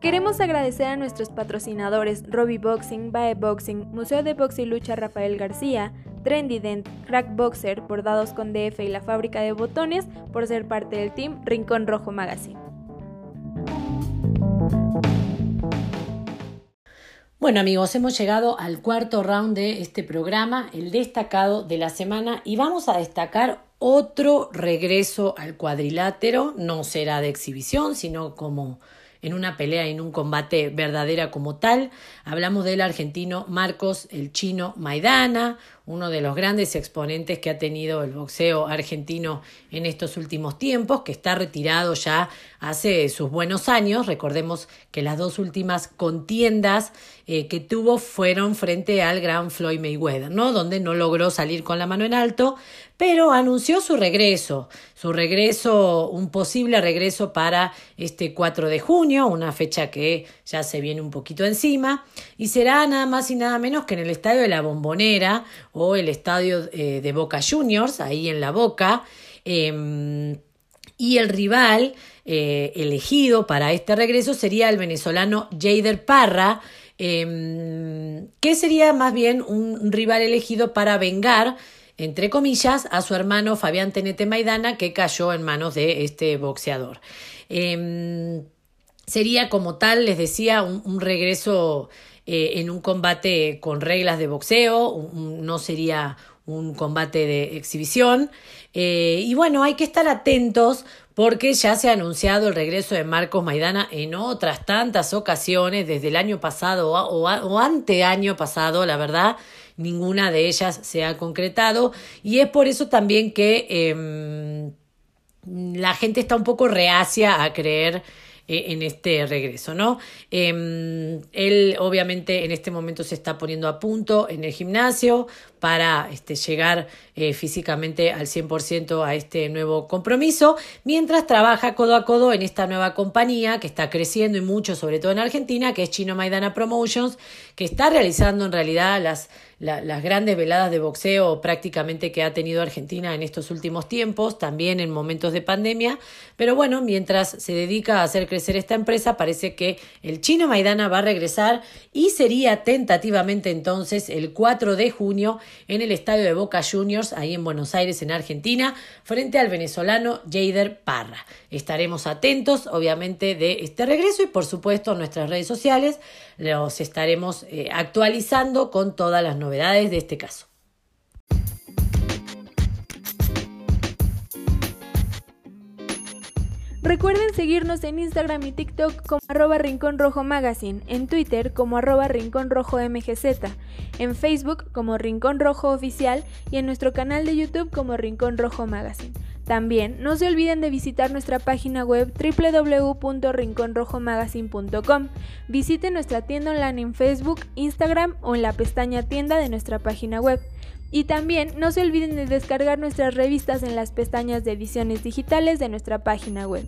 Queremos agradecer a nuestros patrocinadores Robbie Boxing, Bae Boxing, Museo de Box y Lucha Rafael García, Trendy Dent, Crack Boxer, Bordados con DF y la fábrica de botones por ser parte del team Rincón Rojo Magazine. Bueno amigos, hemos llegado al cuarto round de este programa, el destacado de la semana, y vamos a destacar otro regreso al cuadrilátero, no será de exhibición, sino como en una pelea, en un combate verdadera como tal. Hablamos del argentino Marcos el Chino Maidana, uno de los grandes exponentes que ha tenido el boxeo argentino en estos últimos tiempos, que está retirado ya hace sus buenos años. Recordemos que las dos últimas contiendas eh, que tuvo fueron frente al gran Floyd Mayweather, ¿no? Donde no logró salir con la mano en alto, pero anunció su regreso, su regreso, un posible regreso para este 4 de junio, una fecha que ya se viene un poquito encima, y será nada más y nada menos que en el Estadio de la Bombonera, o el estadio eh, de Boca Juniors, ahí en la Boca. Em, y el rival eh, elegido para este regreso sería el venezolano Jader Parra, em, que sería más bien un rival elegido para vengar entre comillas, a su hermano Fabián Tenete Maidana, que cayó en manos de este boxeador. Em, sería como tal, les decía, un, regreso eh, en un combate con reglas de boxeo, no sería un combate de exhibición. Eh, y bueno, hay que estar atentos porque ya se ha anunciado el regreso de Marcos Maidana en otras tantas ocasiones, desde el año pasado o, o anteaño pasado, la verdad ninguna de ellas se ha concretado y es por eso también que em, la gente está un poco reacia a creer eh, en este regreso, ¿no? Em, él obviamente en este momento se está poniendo a punto en el gimnasio para este, llegar eh, físicamente al 100% a este nuevo compromiso, mientras trabaja codo a codo en esta nueva compañía que está creciendo y mucho, sobre todo en Argentina, que es Chino Maidana Promotions, que está realizando en realidad las las grandes veladas de boxeo prácticamente que ha tenido Argentina en estos últimos tiempos, también en momentos de pandemia. Pero bueno, mientras se dedica a hacer crecer esta empresa, parece que el chino Maidana va a regresar y sería tentativamente entonces el 4 de junio en el estadio de Boca Juniors, ahí en Buenos Aires, en Argentina, frente al venezolano Jader Parra. Estaremos atentos, obviamente, de este regreso y, por supuesto, nuestras redes sociales los estaremos eh, actualizando con todas las novedades de este caso. Recuerden seguirnos en Instagram y TikTok como arroba Rincón Rojo Magazine, en Twitter como arroba Rincón Rojo MGZ, en Facebook como Rincón Rojo Oficial y en nuestro canal de YouTube como Rincón Rojo Magazine. También no se olviden de visitar nuestra página web www.rinconrojomagazine.com. Visiten nuestra tienda online en Facebook, Instagram o en la pestaña tienda de nuestra página web. Y también no se olviden de descargar nuestras revistas en las pestañas de ediciones digitales de nuestra página web.